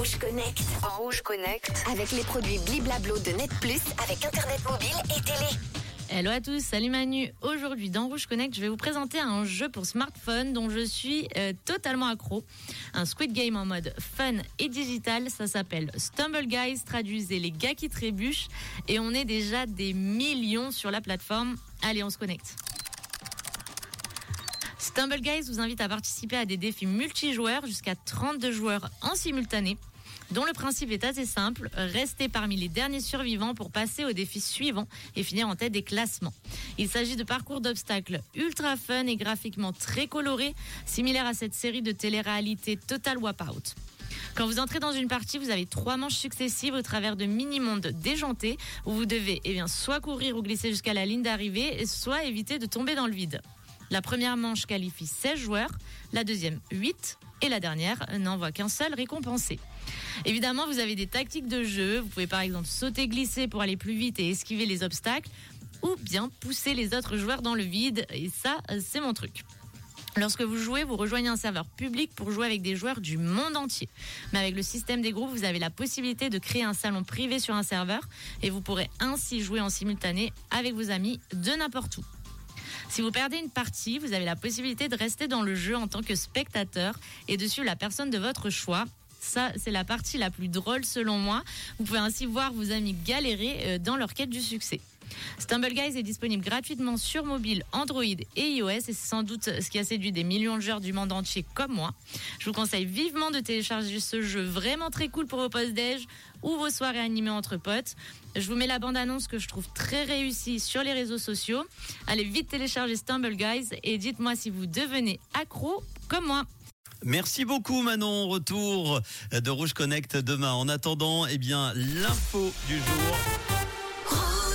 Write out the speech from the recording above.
Rouge Connect. Rouge Connect. Avec les produits Bliblablo de Net Plus avec Internet mobile et télé. Hello à tous, salut Manu. Aujourd'hui dans Rouge Connect, je vais vous présenter un jeu pour smartphone dont je suis euh, totalement accro. Un Squid Game en mode fun et digital. Ça s'appelle Stumble Guys, traduisez les gars qui trébuchent. Et on est déjà des millions sur la plateforme. Allez, on se connecte. Stumble Guys vous invite à participer à des défis multijoueurs jusqu'à 32 joueurs en simultané dont le principe est assez simple, rester parmi les derniers survivants pour passer au défi suivant et finir en tête des classements. Il s'agit de parcours d'obstacles ultra fun et graphiquement très colorés, similaires à cette série de télé-réalité Total Wipeout. Quand vous entrez dans une partie, vous avez trois manches successives au travers de mini-mondes déjantés où vous devez eh soit courir ou glisser jusqu'à la ligne d'arrivée, soit éviter de tomber dans le vide. La première manche qualifie 16 joueurs, la deuxième 8 et la dernière n'envoie qu'un seul récompensé. Évidemment, vous avez des tactiques de jeu. Vous pouvez par exemple sauter, glisser pour aller plus vite et esquiver les obstacles ou bien pousser les autres joueurs dans le vide. Et ça, c'est mon truc. Lorsque vous jouez, vous rejoignez un serveur public pour jouer avec des joueurs du monde entier. Mais avec le système des groupes, vous avez la possibilité de créer un salon privé sur un serveur et vous pourrez ainsi jouer en simultané avec vos amis de n'importe où. Si vous perdez une partie, vous avez la possibilité de rester dans le jeu en tant que spectateur et de suivre la personne de votre choix. Ça, c'est la partie la plus drôle selon moi. Vous pouvez ainsi voir vos amis galérer euh, dans leur quête du succès. Stumble Guys est disponible gratuitement sur mobile, Android et iOS et c'est sans doute ce qui a séduit des millions de joueurs du monde entier comme moi. Je vous conseille vivement de télécharger ce jeu vraiment très cool pour vos post-déj ou vos soirées animées entre potes. Je vous mets la bande-annonce que je trouve très réussie sur les réseaux sociaux. Allez vite télécharger Stumble Guys et dites-moi si vous devenez accro comme moi. Merci beaucoup Manon, retour de Rouge Connect demain. En attendant, eh bien, l'info du jour.